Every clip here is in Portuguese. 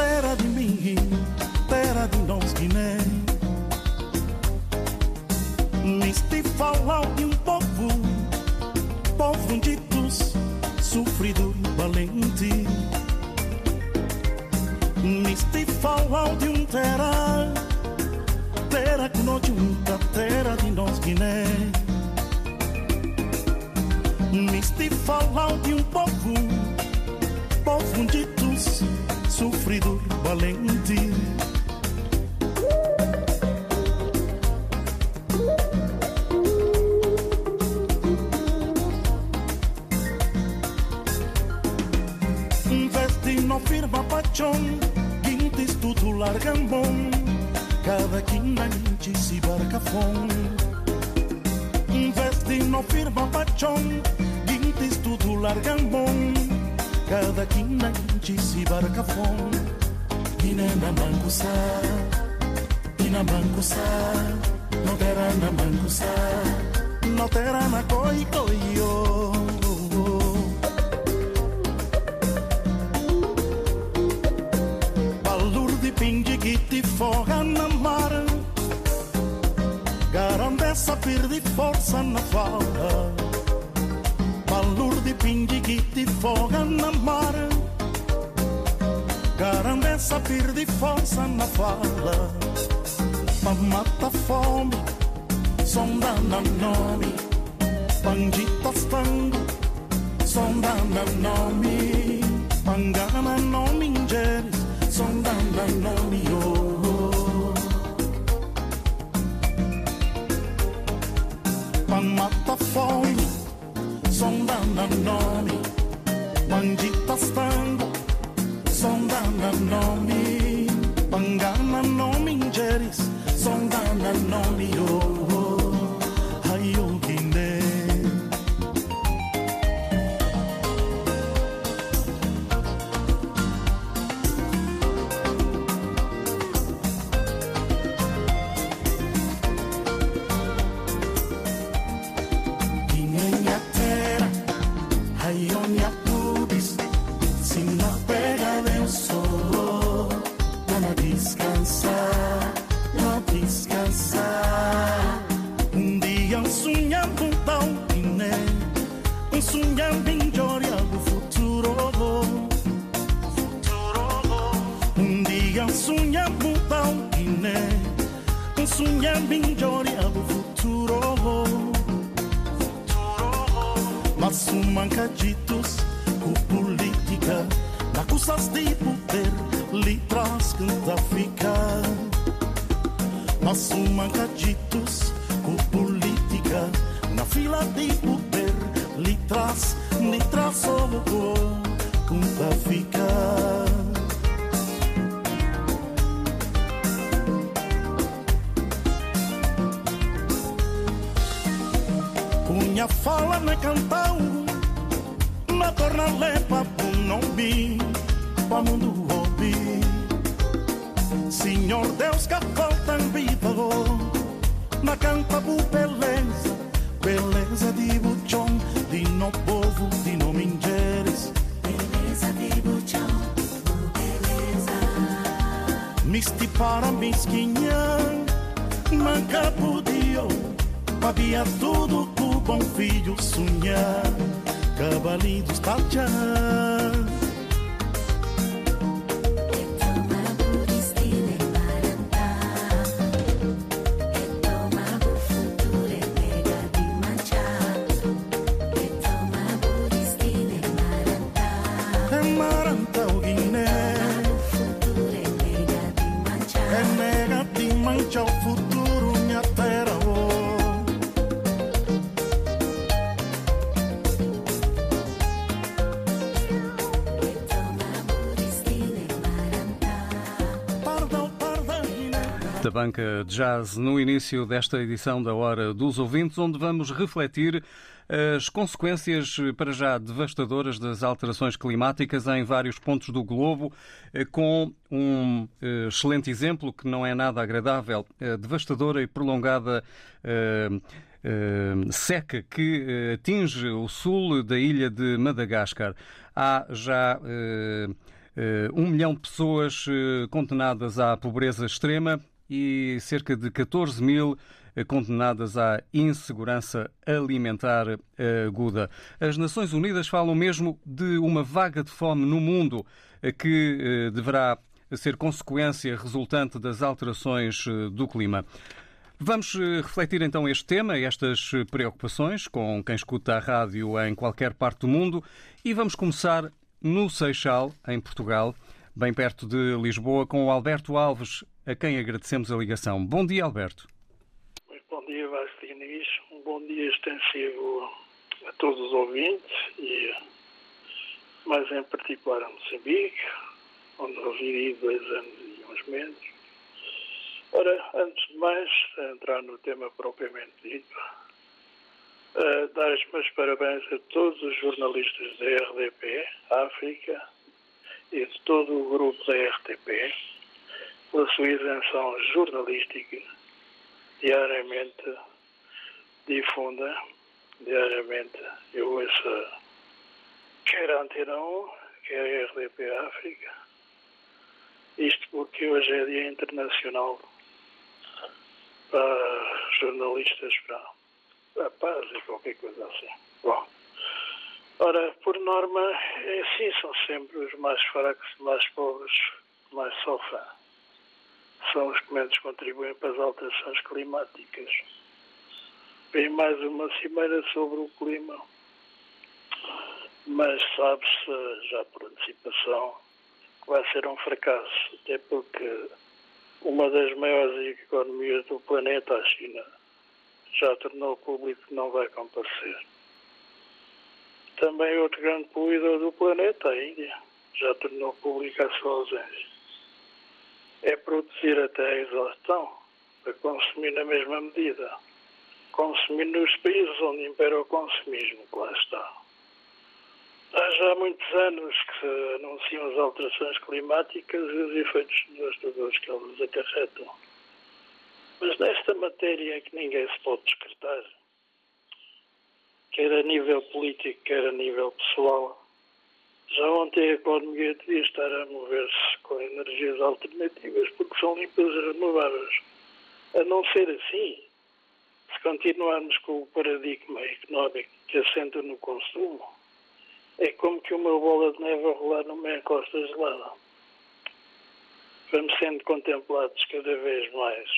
terra de mim, terra de nós Guiné. Misti falou de um povo, povo ditos, sofrido e valente. Misti falou de um terra, terra que nós junta, terra de nós Guiné. சொந்தங்கள் நோமி மங்கான நோமிஞ்சர் சொந்தங்கள் நோமியோ Panmatta fome, sondando nome, bandita stando, sondando nome, pangana nome. Um sonhando em glória do futuro mas um mancaditos com política na custas de poder lhe traz canta ficar mas um mancaditos com política na fila de poder lhe traz lhe traz solo canta ficar Cunha fala na cantão Na torna lepa pro não vi Pra mundo ouvir Senhor Deus que falta em vida Na canta bu beleza Beleza de buchão De no povo, de no mingeres Beleza de buchão, beleza. Misti para misquinha Manca podia Havia tudo que bom filho sonhar. Cavalitos talhar Toma Da banca jazz no início desta edição da Hora dos Ouvintes, onde vamos refletir as consequências para já devastadoras das alterações climáticas em vários pontos do globo, eh, com um eh, excelente exemplo que não é nada agradável, a devastadora e prolongada eh, seca que atinge o sul da ilha de Madagascar. Há já um milhão de pessoas condenadas à pobreza extrema e cerca de 14 mil eh, condenadas à insegurança alimentar eh, aguda. As Nações Unidas falam mesmo de uma vaga de fome no mundo eh, que deverá ser consequência resultante das alterações do clima. Vamos refletir então este tema, estas preocupações, com quem escuta a rádio em qualquer parte do mundo e vamos começar no Seixal, em Portugal, bem perto de Lisboa, com o Alberto Alves, a quem agradecemos a ligação. Bom dia, Alberto. Bom dia, Vasco Diniz. Um bom dia extensivo a todos os ouvintes e mais em particular a Moçambique, onde residi dois anos e uns meses. Ora, antes de mais, entrar no tema propriamente dito, uh, dar os meus parabéns a todos os jornalistas da RDP África e de todo o grupo da RTP pela sua isenção jornalística diariamente difunda, diariamente eu ouço quer a Antena 1, quer a RDP África. Isto porque hoje é Dia Internacional para jornalistas para, a paz e qualquer coisa assim. Bom, ora, por norma, é assim, são sempre os mais fracos mais pobres mais sofrem são os que menos contribuem para as alterações climáticas. Vem mais uma cimeira sobre o clima, mas sabe-se já por antecipação que vai ser um fracasso, até porque uma das maiores economias do planeta, a China, já tornou público que não vai comparecer. Também outro grande poluidor do planeta, a Índia, já tornou pública a sua ausência é produzir até a exaustão para consumir na mesma medida. Consumir nos países onde impera o consumismo, que lá está. Há já muitos anos que se anunciam as alterações climáticas e os efeitos devastadores que elas acarretam. Mas nesta matéria é que ninguém se pode descartar, quer a nível político, quer a nível pessoal, já ontem a economia devia estar a mover-se com energias alternativas porque são limpas e renováveis. A não ser assim, se continuarmos com o paradigma económico que assenta no consumo, é como que uma bola de neve a rolar numa encosta gelada. Vamos sendo contemplados cada vez mais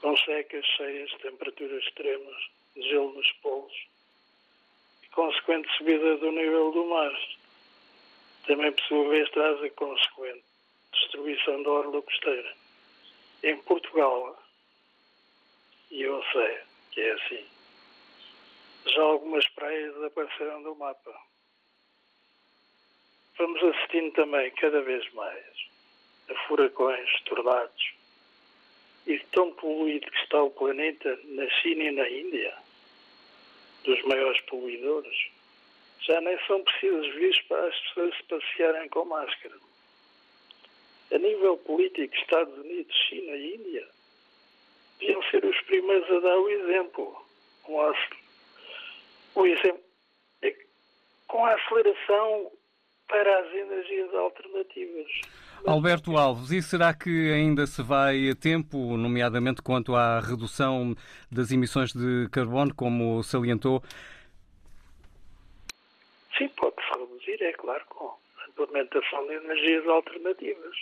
com secas cheias, temperaturas extremas, gelo nos polos consequente subida do nível do mar. Também, por sua vez, traz a consequente destruição da orla costeira. Em Portugal, e eu sei que é assim, já algumas praias desapareceram do mapa. Vamos assistindo também cada vez mais a furacões, tornados, e tão poluído que está o planeta na China e na Índia dos maiores poluidores, já nem são precisos vistos para as pessoas se passearem com máscara. A nível político, Estados Unidos, China e Índia deviam ser os primeiros a dar o exemplo. O exemplo é com a aceleração para as energias alternativas. Alberto Alves, e será que ainda se vai a tempo, nomeadamente quanto à redução das emissões de carbono, como salientou? Sim, pode-se reduzir, é claro, com a implementação de energias alternativas.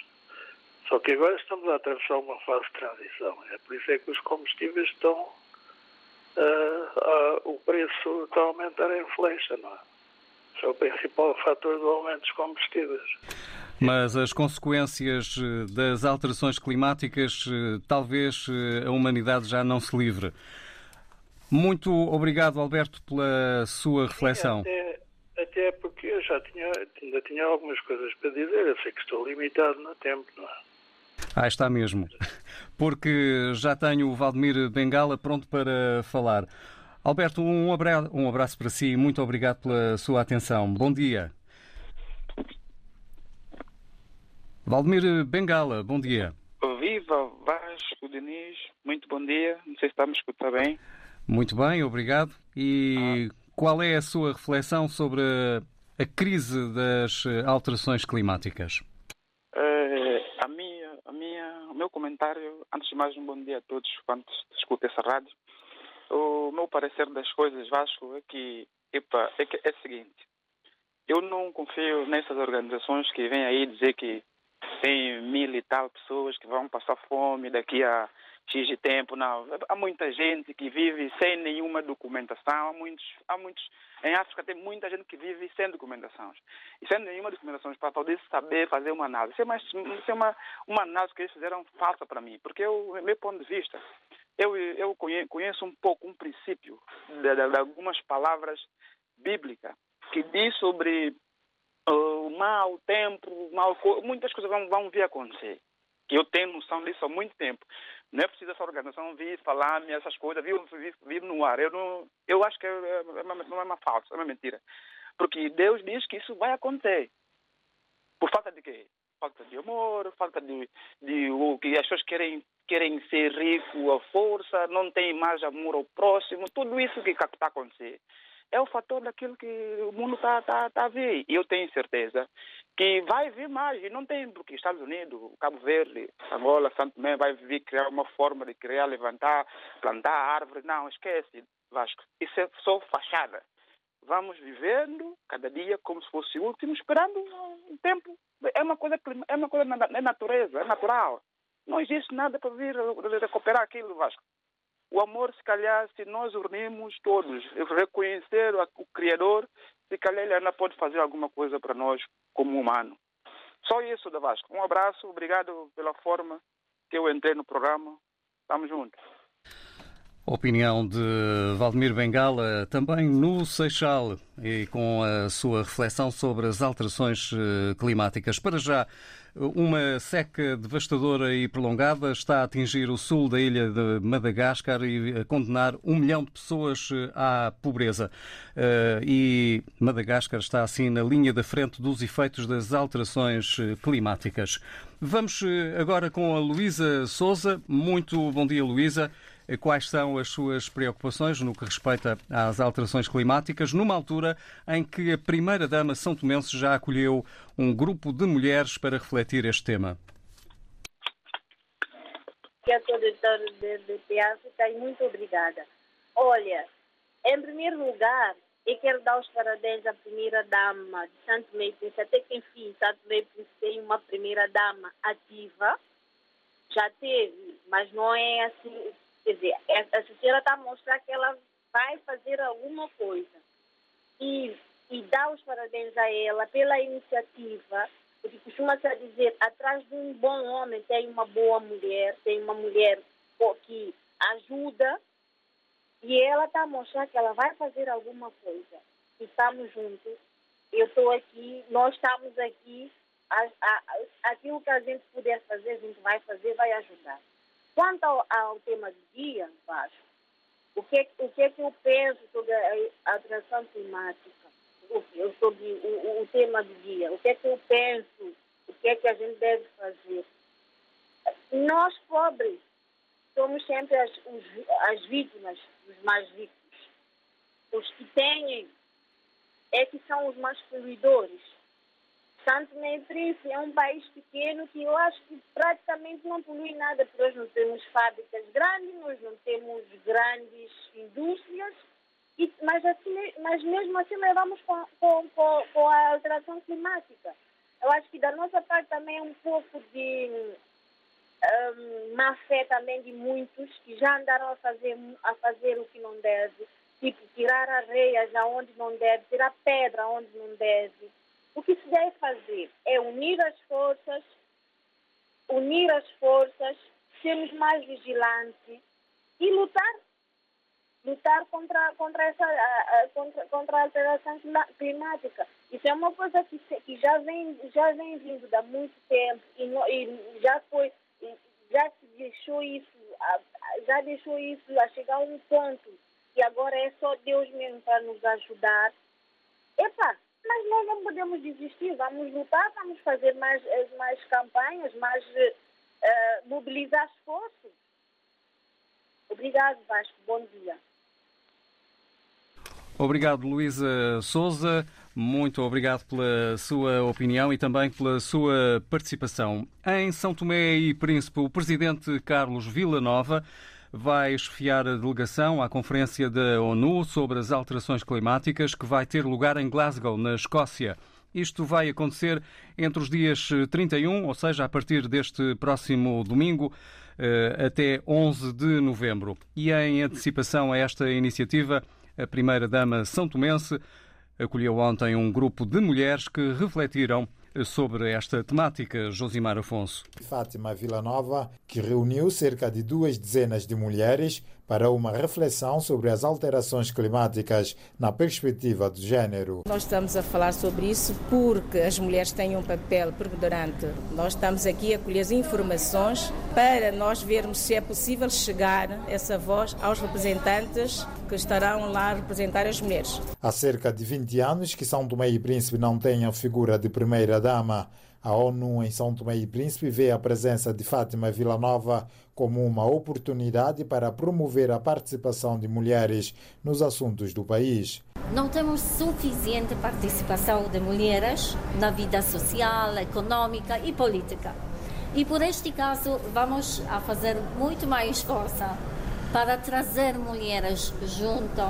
Só que agora estamos a atravessar uma fase de transição. É por isso é que os combustíveis estão. Uh, uh, o preço está a aumentar em flecha, não é? Esse é o principal fator do aumento dos combustíveis. Mas as consequências eh, das alterações climáticas, eh, talvez eh, a humanidade já não se livre. Muito obrigado, Alberto, pela sua reflexão. Até, até porque eu já tinha, ainda tinha algumas coisas para dizer. Eu sei que estou limitado no tempo, não é? Ah, está mesmo. Porque já tenho o Valdemir Bengala pronto para falar. Alberto, um abraço, um abraço para si e muito obrigado pela sua atenção. Bom dia. Valdemir Bengala, bom dia. Viva Vasco Diniz, muito bom dia. Não sei se está a me escutar bem. Muito bem, obrigado. E qual é a sua reflexão sobre a, crise das alterações climáticas? Eh, a minha, a minha, o meu comentário, antes de mais, um bom dia a todos quantos escutam essa rádio. O meu parecer das coisas, Vasco, é que, epa, é, que é o seguinte. Eu não confio nessas organizações que vêm aí dizer que tem mil e tal pessoas que vão passar fome daqui a X de tempo. Não, há muita gente que vive sem nenhuma documentação. Há muitos, há muitos, em África tem muita gente que vive sem documentações. E sem nenhuma documentação para poder saber fazer uma análise. Isso é, uma, isso é uma, uma análise que eles fizeram falsa para mim. Porque eu, meu ponto de vista, eu, eu conheço um pouco um princípio de, de, de algumas palavras bíblicas que diz sobre o uh, mau tempo, mau, muitas coisas vão, vão vir acontecer. Que eu tenho noção disso há muito tempo. Não é preciso essa organização vir falar-me essas coisas, vir, vir, vir, no ar. Eu, não, eu acho que é, é, é uma, não é uma falsa, é uma mentira. Porque Deus diz que isso vai acontecer. Por falta de quê? Falta de amor, falta de, de o que as pessoas querem, querem ser rico à força, não tem mais amor ao próximo, tudo isso que está a acontecer é o fator daquilo que o mundo está tá, tá a ver. E eu tenho certeza que vai vir mais. E não tem, porque Estados Unidos, Cabo Verde, Angola, Santo Tomé vai vir criar uma forma de criar, levantar, plantar árvores. Não, esquece, Vasco. Isso é só fachada. Vamos vivendo cada dia como se fosse o último, esperando um tempo. É uma coisa, é uma coisa é natureza, é natural. Não existe nada para vir recuperar aquilo, Vasco. O amor, se calhar, se nós unirmos todos, reconhecer o Criador, se calhar ele ainda pode fazer alguma coisa para nós como humano. Só isso, da Vasco. Um abraço, obrigado pela forma que eu entrei no programa. Estamos juntos. Opinião de Valdemir Bengala, também no Seixal, e com a sua reflexão sobre as alterações eh, climáticas. Para já, uma seca devastadora e prolongada está a atingir o sul da ilha de Madagascar e a condenar um milhão de pessoas eh, à pobreza. Eh, e Madagascar está assim na linha da frente dos efeitos das alterações climáticas. Vamos agora com a Luísa Souza. Muito bom dia, Luísa quais são as suas preocupações no que respeita às alterações climáticas, numa altura em que a Primeira-Dama São Tomense já acolheu um grupo de mulheres para refletir este tema. a todos de, e muito obrigada. Olha, em primeiro lugar, eu quero dar os parabéns à primeira-dama de Santo Meio até que enfim, Santo Meio tem uma primeira-dama ativa, já teve, mas não é assim Quer dizer, a senhora está a mostrar que ela vai fazer alguma coisa. E, e dá os parabéns a ela pela iniciativa, porque costuma-se dizer, atrás de um bom homem tem uma boa mulher, tem uma mulher que ajuda, e ela está a mostrar que ela vai fazer alguma coisa. E estamos juntos. Eu estou aqui, nós estamos aqui. A, a, aquilo que a gente puder fazer, a gente vai fazer, vai ajudar. Quanto ao, ao tema do dia, Vasco, o que, o que é que eu penso sobre a alteração climática? O, sobre o, o, tema do dia? O que é que eu penso? O que é que a gente deve fazer? Nós, pobres, somos sempre as, os, as vítimas, os mais ricos. Os que têm é que são os mais poluidores. Santo Tomé Príncipe é um país pequeno que eu acho que praticamente não polui nada, porque nós não temos fábricas grandes, nós não temos grandes indústrias, e, mas, assim, mas mesmo assim levamos com, com, com, com a alteração climática. Eu acho que da nossa parte também é um pouco de um, má fé também de muitos que já andaram a fazer, a fazer o que não deve, tipo tirar areias aonde não deve, tirar pedra aonde não deve O que se deve fazer é unir as forças, unir as forças, sermos mais vigilantes e lutar lutar contra, contra, essa, contra, contra a alteração climática. Isso é uma coisa que, que já, vem, já vem vindo há muito tempo e, no, e já foi, já se deixou isso, já deixou isso a chegar a um ponto e agora é só Deus mesmo para nos ajudar. Epa, mas nós não podemos desistir, vamos lutar, vamos fazer mais, mais campanhas, mais uh, mobilizar esforços. Obrigado, Vasco. Bom dia. Obrigado, Luísa Souza. Muito obrigado pela sua opinião e também pela sua participação. Em São Tomé e Príncipe, o presidente Carlos Villanova vai esfiar a delegação à Conferência da ONU sobre as alterações climáticas que vai ter lugar em Glasgow, na Escócia. Isto vai acontecer entre os dias 31, ou seja, a partir deste próximo domingo, eh, até 11 de novembro. E em antecipação a esta iniciativa, a primeira-dama são tomense acolheu ontem um grupo de mulheres que refletiram sobre esta temática, Josimar Afonso. Fátima Vila Nova, que reuniu cerca de duas dezenas de mulheres para uma reflexão sobre as alterações climáticas na perspectiva do género. Nós estamos a falar sobre isso porque as mulheres têm um papel preponderante. Nós estamos aqui a colher informações para nós vermos se é possível chegar essa voz aos representantes que estarão lá a representar as mulheres. Há cerca de 20 anos que São Tomé e Príncipe não tem a figura de primeira-dama. A ONU em São Tomé e Príncipe vê a presença de Fátima Villanova como uma oportunidade para promover a participação de mulheres nos assuntos do país. Não temos suficiente participação de mulheres na vida social, econômica e política. E por este caso vamos a fazer muito mais força para trazer mulheres junto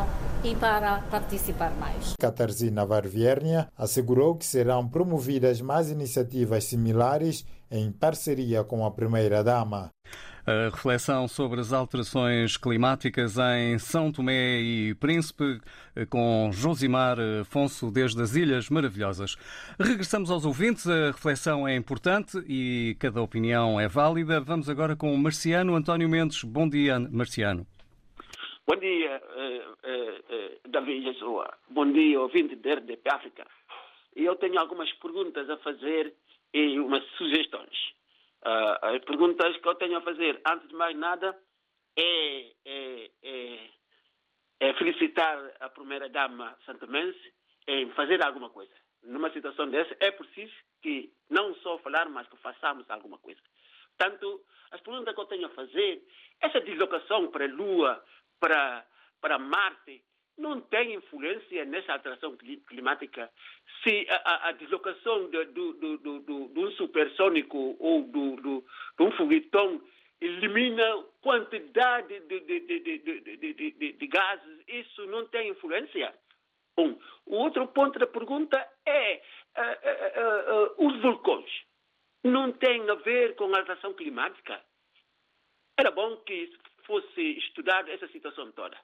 e para participar mais. Catarina Varviernia assegurou que serão promovidas mais iniciativas similares em parceria com a primeira-dama. A reflexão sobre as alterações climáticas em São Tomé e Príncipe, com Josimar Afonso, desde as Ilhas Maravilhosas. Regressamos aos ouvintes. A reflexão é importante e cada opinião é válida. Vamos agora com o Marciano António Mendes. Bom dia, Marciano. Bom dia, uh, uh, uh, Davi Jesua. Bom dia, ouvinte da RDP África. Eu tenho algumas perguntas a fazer e umas sugestões. Uh, as perguntas que eu tenho a fazer, antes de mais nada, é, é, é, é felicitar a primeira-dama santomense em fazer alguma coisa. Numa situação dessa, é preciso que não só falar, mas que façamos alguma coisa. Portanto, as perguntas que eu tenho a fazer, essa deslocação para a Lua, para, para Marte, não tem influência nessa alteração climática se a, a deslocação de, do, do, do, de um supersônico ou do, do, de um foguetão elimina quantidade de, de, de, de, gases, isso não tem influência. Um. O outro ponto da pergunta é uh, uh, uh, os vulcões. Não tem a ver com a alteração climática. Era bom que fosse estudada essa situação toda.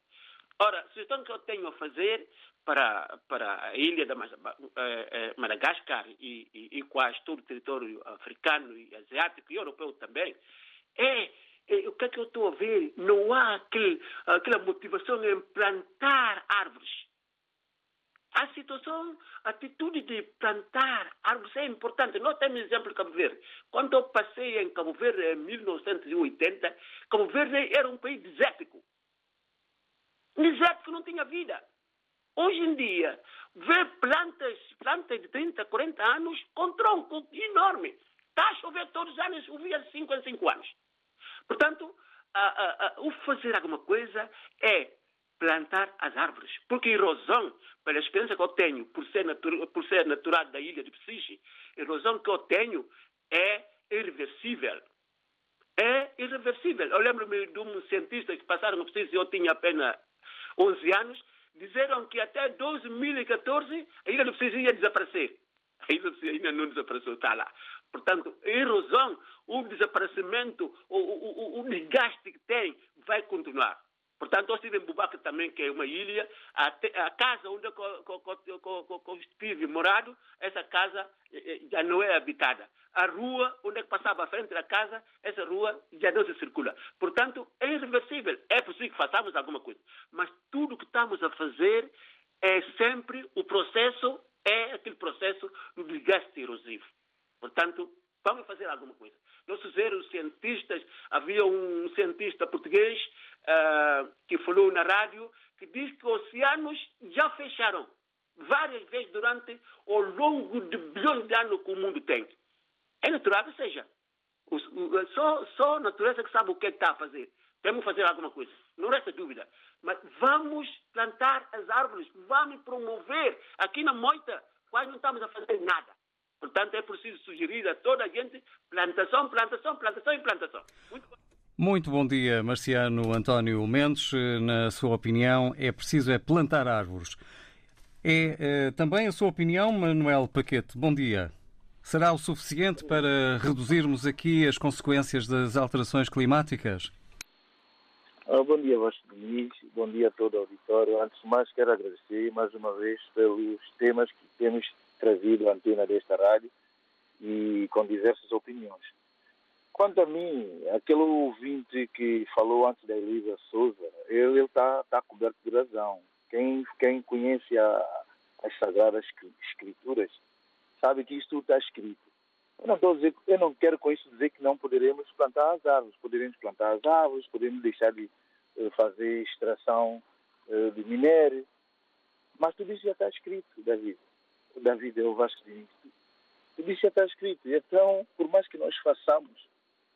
Ora, a sugestão que eu tenho a fazer para, para a ilha de eh, eh, Madagascar e, e, e quase todo o território africano e asiático e europeu também é, é o que é que eu estou a ver? Não há aquele, aquela motivação em plantar árvores. A situação, a atitude de plantar árvores é importante. Nós temos exemplo de Cabo Verde. Quando eu passei em Cabo Verde em 1980, Cabo Verde era um país desértico. Deserto que não tinha vida. Hoje em dia, vê plantas, plantas de 30, 40 anos com tronco enorme. Está a chover todos os anos, chovia de 5 em 5 anos. Portanto, a, a, a, o fazer alguma coisa é plantar as árvores. Porque erosão, pela experiência que eu tenho, por ser, por ser natural da ilha de Psiche, erosão que eu tenho é irreversível. É irreversível. Eu lembro-me de um cientista que passaram no Psiche eu tinha apenas 11 anos, disseram que até 2014 a ilha do Precisa ia desaparecer. A ilha do Precisa ainda não desapareceu, está lá. Portanto, a erosão, o desaparecimento, o, o, o desgaste que tem, vai continuar. Portanto, eu estive em Bubaca também, que é uma ilha. A, te, a casa onde eu co, estive morado, essa casa eh, eh, já não é habitada. A rua onde é passava à frente da casa, essa rua já não se circula. Portanto, é irreversível. É possível que façamos alguma coisa. Mas tudo o que estamos a fazer é sempre o processo, é aquele processo do desgaste erosivo. Portanto, vamos fazer alguma coisa. Nossos erros cientistas, havia um cientista português uh, que falou na rádio que diz que oceanos já fecharam várias vezes durante o longo de bilhões de anos que o mundo tem. É natural que seja. Só, só a natureza que sabe o que, é que está a fazer. Temos que fazer alguma coisa. Não resta dúvida. Mas vamos plantar as árvores, vamos promover. Aqui na Moita, quase não estamos a fazer nada. Portanto, é preciso sugerir a toda a gente plantação, plantação, plantação e plantação. Muito. Muito bom dia, Marciano António Mendes. Na sua opinião, é preciso é plantar árvores. É eh, também a sua opinião, Manuel Paquete. Bom dia. Será o suficiente para reduzirmos aqui as consequências das alterações climáticas? Ah, bom dia, Vasco Diniz. Bom dia a todo o auditório. Antes de mais, quero agradecer mais uma vez pelos temas que temos trazido à antena desta rádio e com diversas opiniões. Quanto a mim, aquele ouvinte que falou antes da Elisa Souza, ele está tá coberto de razão. Quem, quem conhece a, as Sagradas Escrituras sabe que isto está escrito. Eu não, dizer, eu não quero com isso dizer que não poderemos plantar as árvores. Poderemos plantar as árvores, podemos deixar de uh, fazer extração uh, de minério. Mas tudo isso já está escrito, David. David é o Vasco de Tudo isso já está escrito. Então, por mais que nós façamos,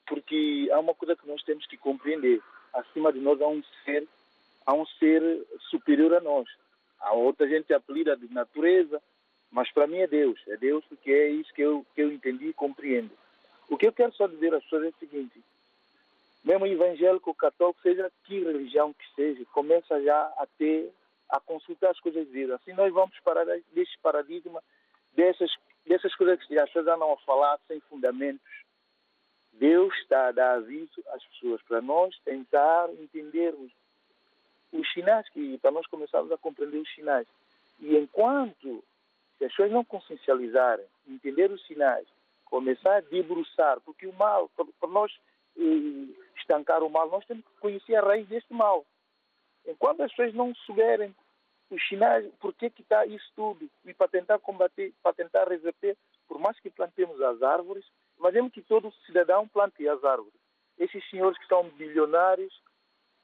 porque há uma coisa que nós temos que compreender. Acima de nós há um ser, há um ser superior a nós. A outra gente apelida de natureza, mas para mim é Deus. É Deus porque é isso que eu, que eu entendi e compreendo. O que eu quero só dizer às pessoas é o seguinte: mesmo evangélico, católico, seja que religião que seja, começa já a ter, a consultar as coisas de vida. Assim nós vamos parar deste paradigma, dessas, dessas coisas que as pessoas andam a falar sem fundamentos, Deus está a dar aviso às pessoas para nós tentar entendermos os sinais, que, para nós começarmos a compreender os sinais. E enquanto as pessoas não consciencializarem, entender os sinais, começar a debruçar, porque o mal, para nós eh, estancar o mal, nós temos que conhecer a raiz deste mal. Enquanto as pessoas não souberem os sinais, por que está isso tudo, e para tentar combater, para tentar reverter, por mais que plantemos as árvores, Imagina que todo cidadão plante as árvores. Esses senhores que são bilionários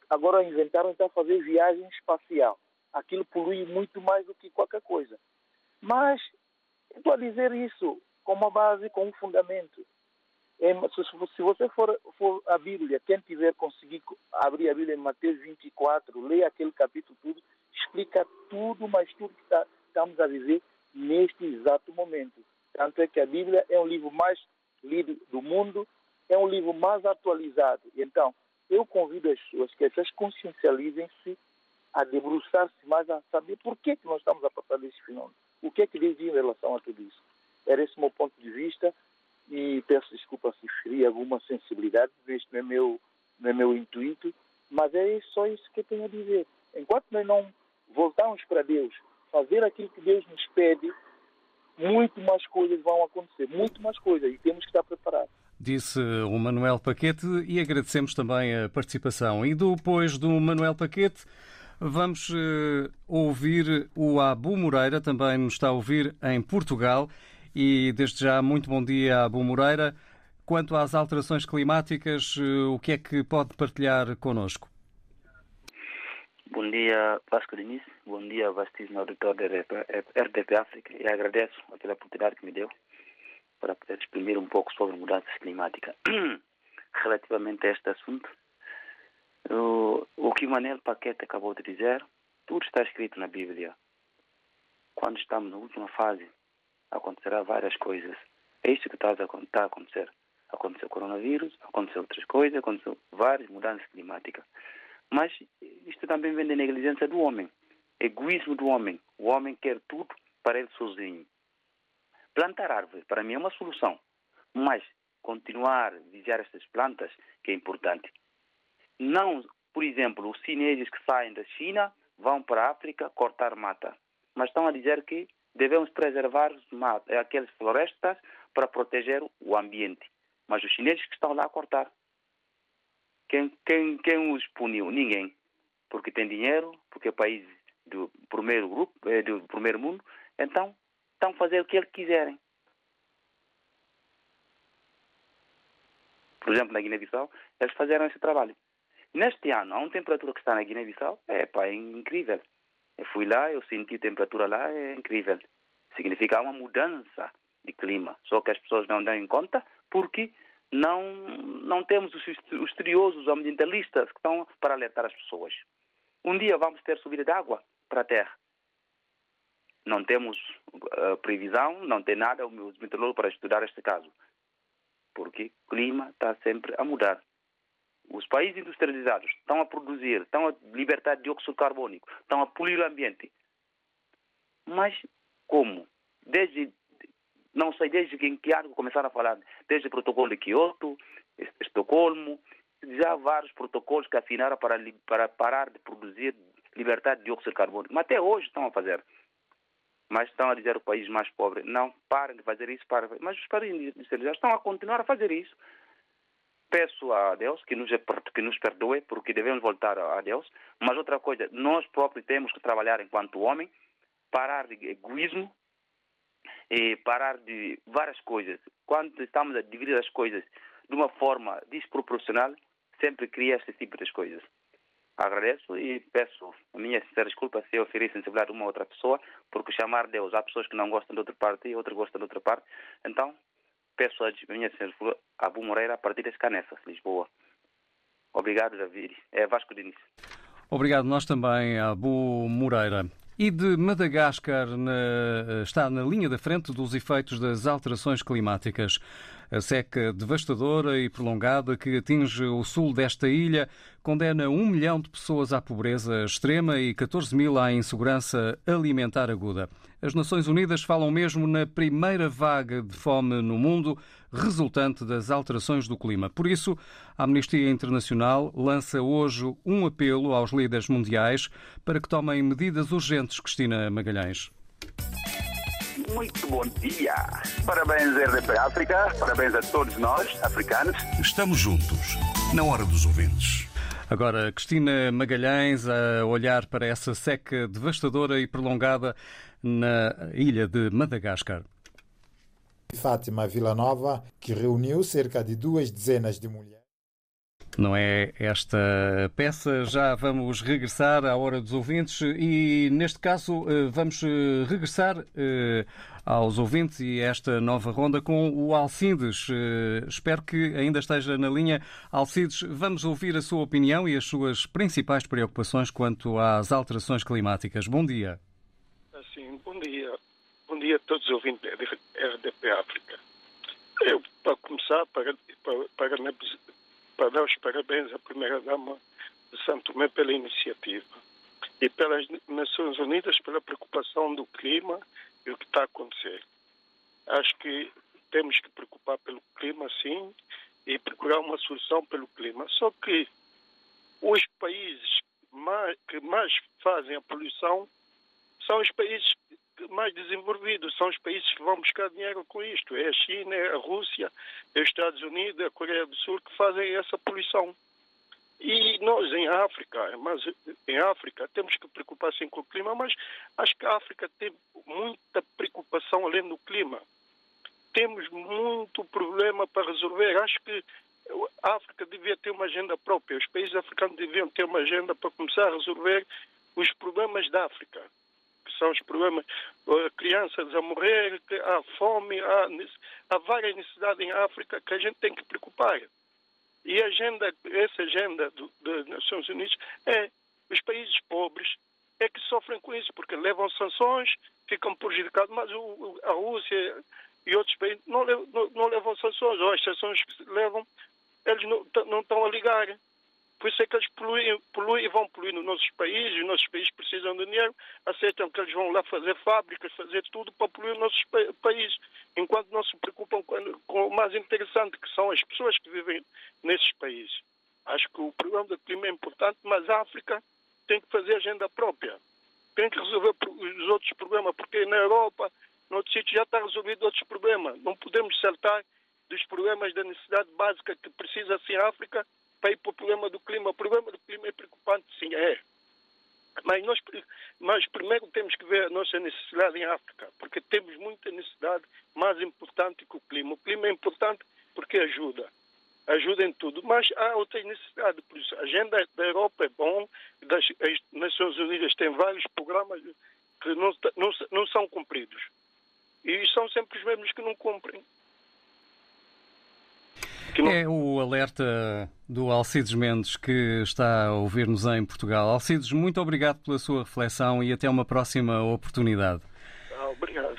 agora inventaram então fazer viagem espacial. Aquilo polui muito mais do que qualquer coisa. Mas estou a dizer isso com uma base, com um fundamento. Se você for, for a Bíblia, quem tiver conseguir abrir a Bíblia em Mateus 24, leia aquele capítulo tudo, explica tudo, mas tudo que tá, estamos a viver neste exato momento. Tanto é que a Bíblia é um livro mais lido do mundo, é um livro mais atualizado. Então, eu convido as pessoas que essas consciencializem-se a debruçar-se mais, a saber por que, que nós estamos a passar desse fenômeno. O que é que diz em relação a tudo isso? Era esse o meu ponto de vista e peço desculpa se feri alguma sensibilidade, este não é meu, não é meu intuito, mas é só isso que eu tenho a dizer. Enquanto nós não voltarmos para Deus, fazer aquilo que Deus nos pede, muito mais coisas vão acontecer, muito mais coisas, e temos que estar preparados. Disse o Manuel Paquete e agradecemos também a participação. E depois do Manuel Paquete, vamos uh, ouvir o Abu Moreira, também nos está a ouvir em Portugal. E desde já, muito bom dia, Abu Moreira. Quanto às alterações climáticas, uh, o que é que pode partilhar connosco? Bom dia, Vasco Diniz. Bom dia, vastíssimo auditor da RDP África. E agradeço pela oportunidade que me deu para poder exprimir um pouco sobre mudanças climáticas. Relativamente a este assunto, o, o que Manel Paquete acabou de dizer, tudo está escrito na Bíblia. Quando estamos na última fase, acontecerá várias coisas. É isso que está a acontecer. Aconteceu o coronavírus, aconteceu outras coisas, aconteceu várias mudanças climáticas. Mas isto também vem da negligência do homem, egoísmo do homem. O homem quer tudo para ele sozinho. Plantar árvores, para mim, é uma solução, mas continuar a vigiar estas plantas, que é importante. Não por exemplo, os chineses que saem da China vão para a África cortar mata. Mas estão a dizer que devemos preservar aquelas florestas para proteger o ambiente. Mas os chineses que estão lá a cortar. Quem, quem, quem os puniu? Ninguém. Porque tem dinheiro, porque é país do primeiro grupo, é do primeiro mundo, então estão a fazer o que eles quiserem. Por exemplo, na Guiné-Bissau, eles fizeram esse trabalho. Neste ano, a uma temperatura que está na Guiné-Bissau, é, pá, é incrível. Eu fui lá, eu senti a temperatura lá, é incrível. Significa uma mudança de clima. Só que as pessoas não dão em conta porque não, não temos os, os ambientalistas que estão para alertar as pessoas. Um dia vamos ter subida de água para a Terra. Não temos uh, previsão, não tem nada os meteorólogos para estudar este caso. Porque o clima está sempre a mudar. Os países industrializados estão a produzir, estão a libertar dióxido carbônico, estão a poluir o ambiente. Mas como? Desde, não sei desde que, em que ano começaram a falar, desde o protocolo de Kyoto, Estocolmo, já vários protocolos que assinaram para, para parar de produzir, libertar dióxido carbônico. Mas até hoje estão a fazer. Mas estão a dizer o país mais pobre, não, parem de fazer isso, parem. Mas os países industrializados estão a continuar a fazer isso peço a Deus que nos, que nos perdoe, porque devemos voltar a Deus. Mas outra coisa, nós próprios temos que trabalhar enquanto homem, parar de egoísmo e parar de várias coisas. Quando estamos a dividir as coisas de uma forma desproporcional, sempre cria este tipo de coisas. Agradeço e peço a minha sincera desculpa se eu feri sensibilidade de uma outra pessoa, porque chamar Deus, há pessoas que não gostam de outra parte e outras gostam de outra parte. Então, peço a minha senhora Abu Moreira a partir das Canessas, Lisboa. Obrigado, David. É Vasco Diniz. Obrigado, nós também, Abu Moreira. E de Madagascar na, está na linha da frente dos efeitos das alterações climáticas. A seca devastadora e prolongada que atinge o sul desta ilha condena um milhão de pessoas à pobreza extrema e 14 mil à insegurança alimentar aguda. As Nações Unidas falam mesmo na primeira vaga de fome no mundo resultante das alterações do clima. Por isso, a Amnistia Internacional lança hoje um apelo aos líderes mundiais para que tomem medidas urgentes. Cristina Magalhães. Muito bom dia. Parabéns, RDP África. Parabéns a todos nós, africanos. Estamos juntos, na hora dos ouvintes. Agora, Cristina Magalhães a olhar para essa seca devastadora e prolongada na ilha de Madagascar. Fátima Villanova, que reuniu cerca de duas dezenas de mulheres. Não é esta peça. Já vamos regressar à hora dos ouvintes e, neste caso, eh, vamos eh, regressar eh, aos ouvintes e esta nova ronda com o Alcides. Espero que ainda esteja na linha. Alcides, vamos ouvir a sua opinião e as suas principais preocupações quanto às alterações climáticas. Bom dia. Sim, bom dia. Bom dia a todos os ouvintes da RDP África. Eu, para começar, para, para, para, para dar os parabéns à Primeira-Dama de Santo Tomé pela iniciativa e pelas Nações Unidas pela preocupação do clima e o que está a acontecer. Acho que temos que preocupar pelo clima, sim, e procurar uma solução pelo clima. Só que os países mais, que mais fazem a poluição são os países mais desenvolvidos, são os países que vão buscar dinheiro com isto. É a China, é a Rússia, é os Estados Unidos, é a Coreia do Sul que fazem essa poluição. E nós em África, mas em África temos que preocupar sim com o clima, mas acho que a África tem muita preocupação além do clima. Temos muito problema para resolver. Acho que a África devia ter uma agenda própria. Os países africanos deviam ter uma agenda para começar a resolver os problemas da África são os problemas, crianças a morrer, há fome, há, há várias necessidades em África que a gente tem que preocupar. E a agenda, essa agenda das Nações Unidas é os países pobres é que sofrem com isso, porque levam sanções, ficam prejudicados, mas o, a Rússia e outros países não não, não levam sanções, ou as sanções que levam, eles não, não estão a ligar. Por isso é que eles poluem, poluem e vão poluir nos nossos países, os nossos países precisam de dinheiro, aceitam que eles vão lá fazer fábricas, fazer tudo para poluir os nossos pa países, enquanto não se preocupam com, com, o mais interessante, que são as pessoas que vivem nesses países. Acho que o problema do clima é importante, mas a África tem que fazer agenda própria. Tem que resolver os outros problemas, porque na Europa, no outro sítio, já está resolvido outros problemas. Não podemos saltar dos problemas da necessidade básica que precisa sim a África para ir para o problema do clima. O problema do clima é preocupante, sim, é. Mas nós primeiro temos que ver a nossa necessidade em África, porque temos muita necessidade mais importante que o clima. O clima é importante porque ajuda, ajuda em tudo, mas há outras necessidades. Por isso, a agenda da Europa é bom, das as Nações Unidas têm vários programas que não, não, não são cumpridos. E são sempre os mesmos que não cumprem. É o alerta do Alcides Mendes que está a ouvir-nos em Portugal. Alcides, muito obrigado pela sua reflexão e até uma próxima oportunidade. Ah, obrigado.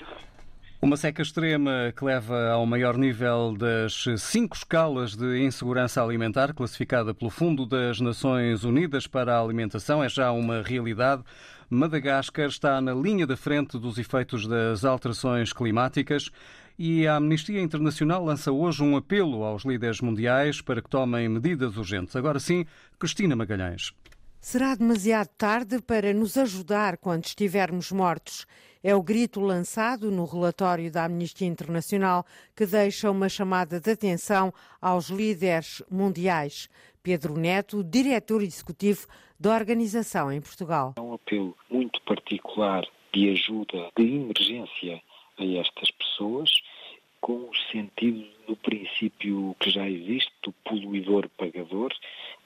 Uma seca extrema que leva ao maior nível das cinco escalas de insegurança alimentar, classificada pelo Fundo das Nações Unidas para a Alimentação, é já uma realidade. Madagascar está na linha da frente dos efeitos das alterações climáticas e a Amnistia Internacional lança hoje um apelo aos líderes mundiais para que tomem medidas urgentes. Agora sim, Cristina Magalhães. Será demasiado tarde para nos ajudar quando estivermos mortos. É o grito lançado no relatório da Amnistia Internacional que deixa uma chamada de atenção aos líderes mundiais. Pedro Neto, diretor executivo da organização em Portugal. É um apelo muito particular de ajuda de emergência a estas pessoas, com o sentido do princípio que já existe, do poluidor-pagador,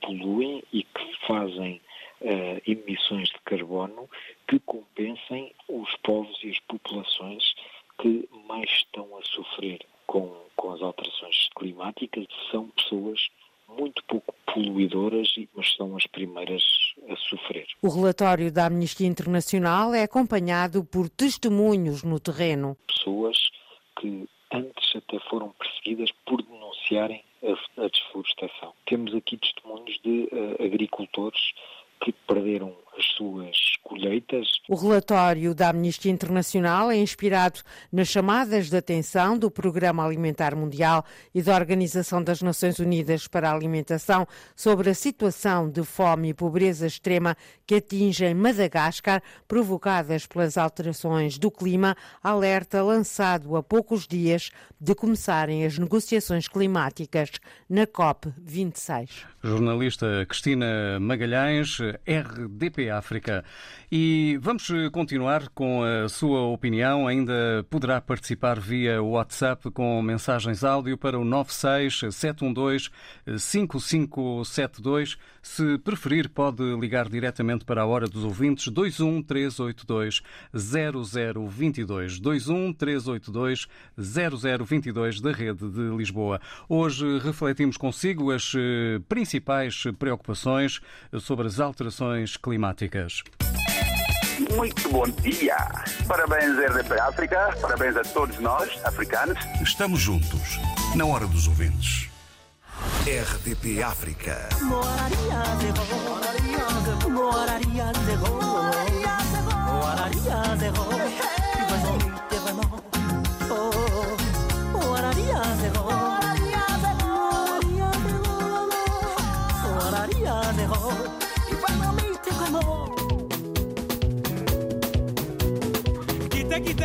poluem e que fazem uh, emissões de carbono que compensem os povos e as populações que mais estão a sofrer com, com as alterações climáticas. São pessoas muito pouco poluidoras, mas são as primeiras a sofrer. O relatório da Amnistia Internacional é acompanhado por testemunhos no terreno. Pessoas que antes até foram perseguidas por denunciarem a, a desflorestação. Temos aqui testemunhos de uh, agricultores que perderam as suas colheitas. O relatório da Amnistia Internacional é inspirado nas chamadas de atenção do Programa Alimentar Mundial e da Organização das Nações Unidas para a Alimentação sobre a situação de fome e pobreza extrema que atingem Madagascar, provocadas pelas alterações do clima, alerta lançado a poucos dias de começarem as negociações climáticas na COP26. Jornalista Cristina Magalhães, RDP África. E vamos continuar com a sua opinião. Ainda poderá participar via WhatsApp com mensagens áudio para o 967125572. Se preferir, pode ligar diretamente para a Hora dos Ouvintes 21 382 0022. 21 382 0022 da Rede de Lisboa. Hoje refletimos consigo as principais preocupações sobre as alterações climáticas. Muito bom dia. Parabéns, RDP África. Parabéns a todos nós, africanos. Estamos juntos, na hora dos ouvintes. RDP África. kita kita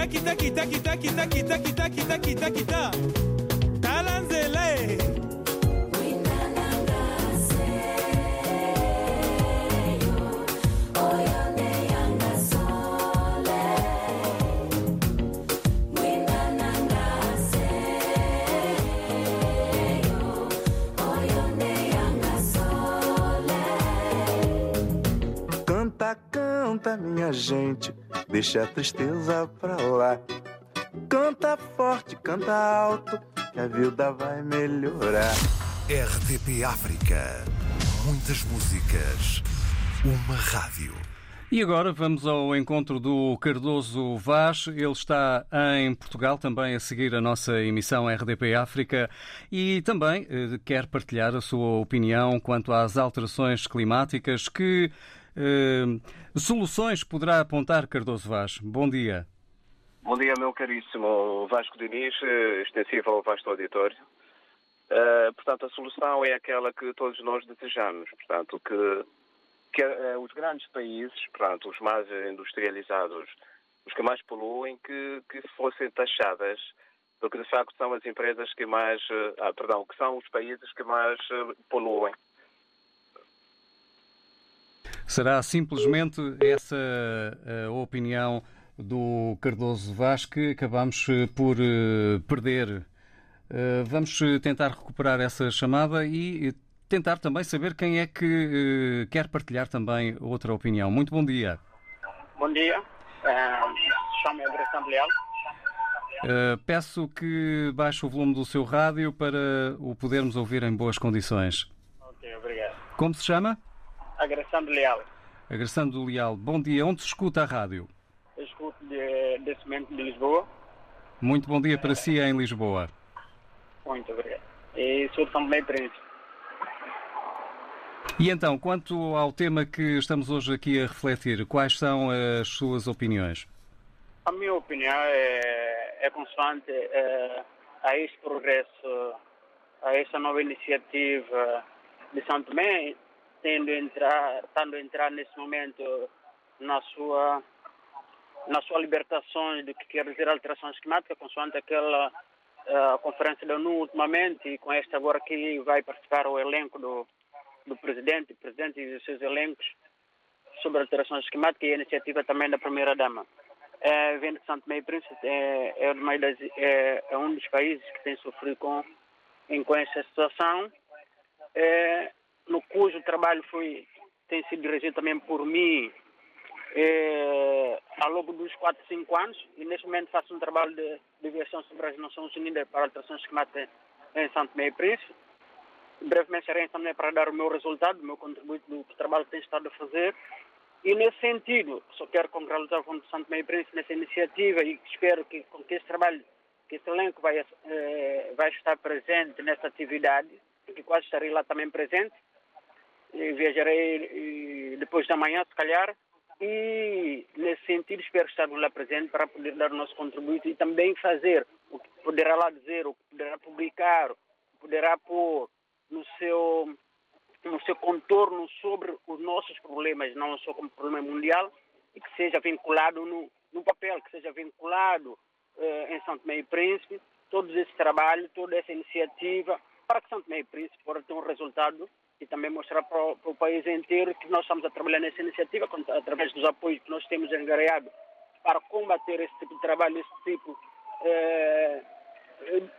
kita kita kita kita kita kita kita kita kita tala nzela e Canta, canta, minha gente, deixa a tristeza pra lá. Canta forte, canta alto, que a vida vai melhorar. RDP África. Muitas músicas. Uma rádio. E agora vamos ao encontro do Cardoso Vaz. Ele está em Portugal também a seguir a nossa emissão RDP África e também eh, quer partilhar a sua opinião quanto às alterações climáticas. Que soluções poderá apontar Cardoso Vaz? Bom dia. Bom dia, meu caríssimo Vasco Diniz, eh, extensivo ao vasto auditório. Uh, portanto, a solução é aquela que todos nós desejamos, portanto, que, que uh, os grandes países, portanto, os mais industrializados, os que mais poluem, que, que fossem taxadas, porque de facto são as empresas que mais, ah, perdão, que são os países que mais poluem. Será simplesmente essa a opinião do Cardoso Vaz que acabamos por perder eh, vamos tentar recuperar essa chamada e tentar também saber quem é que eh, quer partilhar também outra opinião. Muito bom dia. Bom dia. Uh, Chamo-me Adressão Leal. Uh, peço que baixe o volume do seu rádio para o podermos ouvir em boas condições. Ok, obrigado. Como se chama? Agressão Leal. Agressão do Leal. Bom dia. Onde se escuta a rádio? Eu escuto de, desse momento de Lisboa. Muito bom dia para si em Lisboa. Muito obrigado. E sou de São Tomé e Príncipe. E então, quanto ao tema que estamos hoje aqui a refletir, quais são as suas opiniões? A minha opinião é, é constante é, a este progresso, a esta nova iniciativa de São Tomé, tendo entrar, tendo entrar nesse momento na sua na sua libertação de que quer dizer alterações climáticas, consoante aquela a Conferência da ONU ultimamente e com esta agora que vai participar o elenco do, do presidente, presidente e os seus elencos sobre alterações climáticas e a iniciativa também da primeira-dama. É, vendo que Santo Meio Príncipe é, é, das, é, é, um dos países que tem sofrido com, com essa situação, é, no cujo trabalho foi, tem sido dirigido também por mim é, ao longo dos 4, 5 anos e neste momento faço um trabalho de deviação sobre as Nações Unidas para alterações climáticas em Santo Meio Príncipe. Brevemente serei também para dar o meu resultado, o meu contributo do trabalho que tenho estado a fazer. E nesse sentido, só quero congratular com o Santo Meio Príncipe nessa iniciativa e espero que com que trabalho, que esse elenco vai, eh, vai estar presente nessa atividade, porque quase estarei lá também presente. Viajarei depois da manhã, se calhar, e, nesse sentido, espero estarmos lá presentes para poder dar o nosso contributo e também fazer o que poderá lá dizer, o que poderá publicar, o que poderá pôr no seu, no seu contorno sobre os nossos problemas, não só como problema mundial, e que seja vinculado no, no papel, que seja vinculado eh, em São Tomé e Príncipe, todo esse trabalho, toda essa iniciativa, para que São Tomé e Príncipe possa ter um resultado e também mostrar para o, para o, país inteiro que nós estamos a trabalhar nessa iniciativa através dos apoios que nós temos engareado para combater esse tipo de trabalho, esse tipo, eh,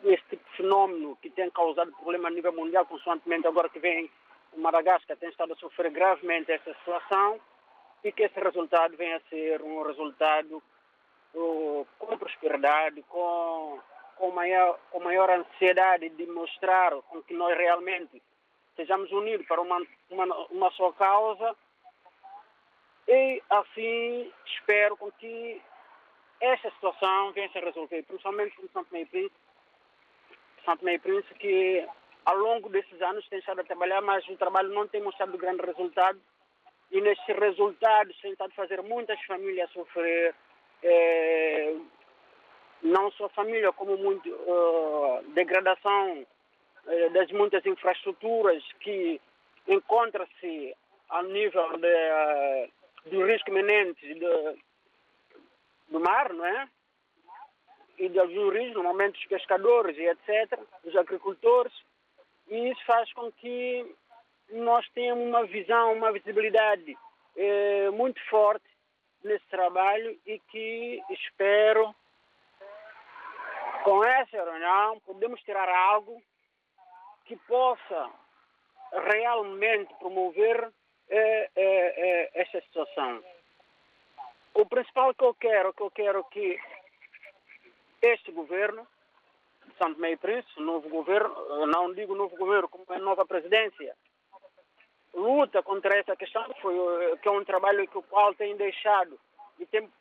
esse tipo de fenômeno que tem causado problema a nível mundial, constantemente agora que vem o Madagascar tem estado a sofrer gravemente essa situação e que esse resultado venha a ser um resultado uh, com prosperidade, com, com, maior, com maior ansiedade de mostrar com que nós realmente sejamos unidos para uma, uma, uma só causa. E assim espero com que esta situação venha a ser resolvida, principalmente com Santo Meio Príncipe, Santo Meio Príncipe que ao longo desses anos tem estado a trabalhar, mas o trabalho não tem mostrado grande resultado. E nesses resultados tem estado a fazer muitas famílias sofrer, é, não só família, como muito uh, degradação eh, das muitas infraestruturas que encontra-se a nível de, eh, do risco iminente de, do mar, não é? E dos riscos, normalmente dos pescadores e etc., dos agricultores, e isso faz com que nós tenhamos uma visão, uma visibilidade eh, muito forte nesse trabalho e que espero, com essa reunião, podemos tirar algo que possa realmente promover eh, eh, eh, esta situação. O principal que eu quero, que eu quero que este governo, Santo Meio Príncipe, novo governo, não digo novo governo, como a nova presidência, luta contra essa questão, que, foi, que é um trabalho que o qual tem deixado e tem,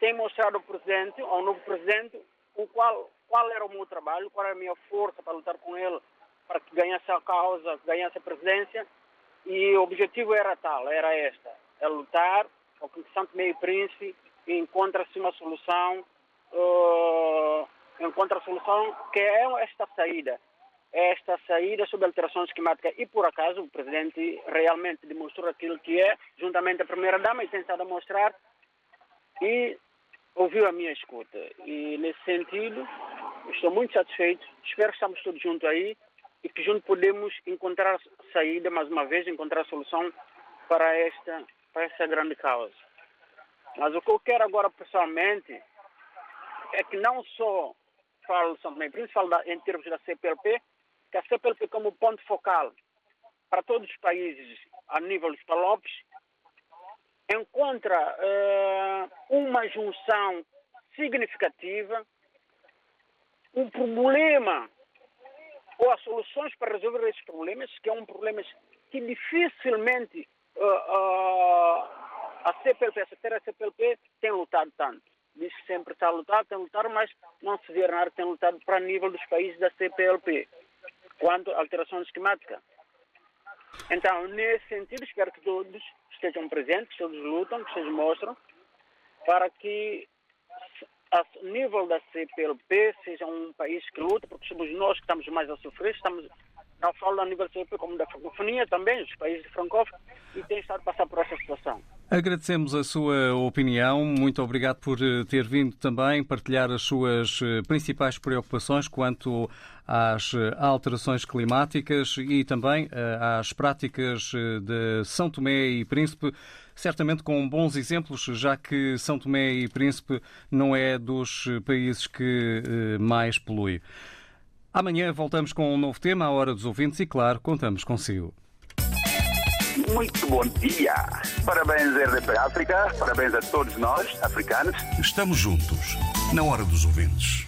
tem mostrado ao presidente, ao novo presidente, o qual, qual era o meu trabalho, qual era a minha força para lutar com ele para que ganhasse a causa, ganhasse a presidência, e o objetivo era tal, era esta, é lutar ao que Santo Meio Príncipe encontra-se uma solução, uh, encontra a solução que é esta saída, esta saída sobre alterações climáticas. E, por acaso, o presidente realmente demonstrou aquilo que é, juntamente a primeira-dama, e tem mostrar, e ouviu a minha escuta. E, nesse sentido, estou muito satisfeito. Espero que estamos todos juntos aí e que juntos podemos encontrar saída, mais uma vez, encontrar solução para esta, para esta grande causa. Mas o que eu quero agora, pessoalmente, é que não só falo São Tomé falo em termos da CPLP, que a CPLP como ponto focal para todos os países a nível dos palopes, encontra eh, uma junção significativa, um problema ou as soluções para resolver esses problemas, que é um problema que dificilmente eh, eh, a CPLP, a secretaria da CPLP tem lutado tanto. Diz que sempre está a lutar, tem a lutar, mas não se vê nada, tem lutado para nível dos países da CPLP, quanto à alterações climáticas. Então, nesse sentido, espero que todos estejam presentes, que todos lutam, que todos mostram, para que a nível da CPLP seja um país que luta, porque somos nós que estamos mais a sofrer, estamos não falo a nível da CPLP como da francofonia também, os países francófonos, e tem estado a passar por essa situação. Agradecemos a sua opinião. Muito obrigado por eh, ter vindo também partilhar as suas eh, principais preocupações quanto às eh, alterações climáticas e também às práticas de São Tomé e Príncipe, certamente com bons exemplos, já que São Tomé e Príncipe não é dos países que mais polui. Amanhã voltamos com um novo tema, à hora dos ouvintes, e claro, contamos consigo. Muito bom dia. Parabéns, RDP África. Parabéns a todos nós, africanos. Estamos juntos, na hora dos ouvintes.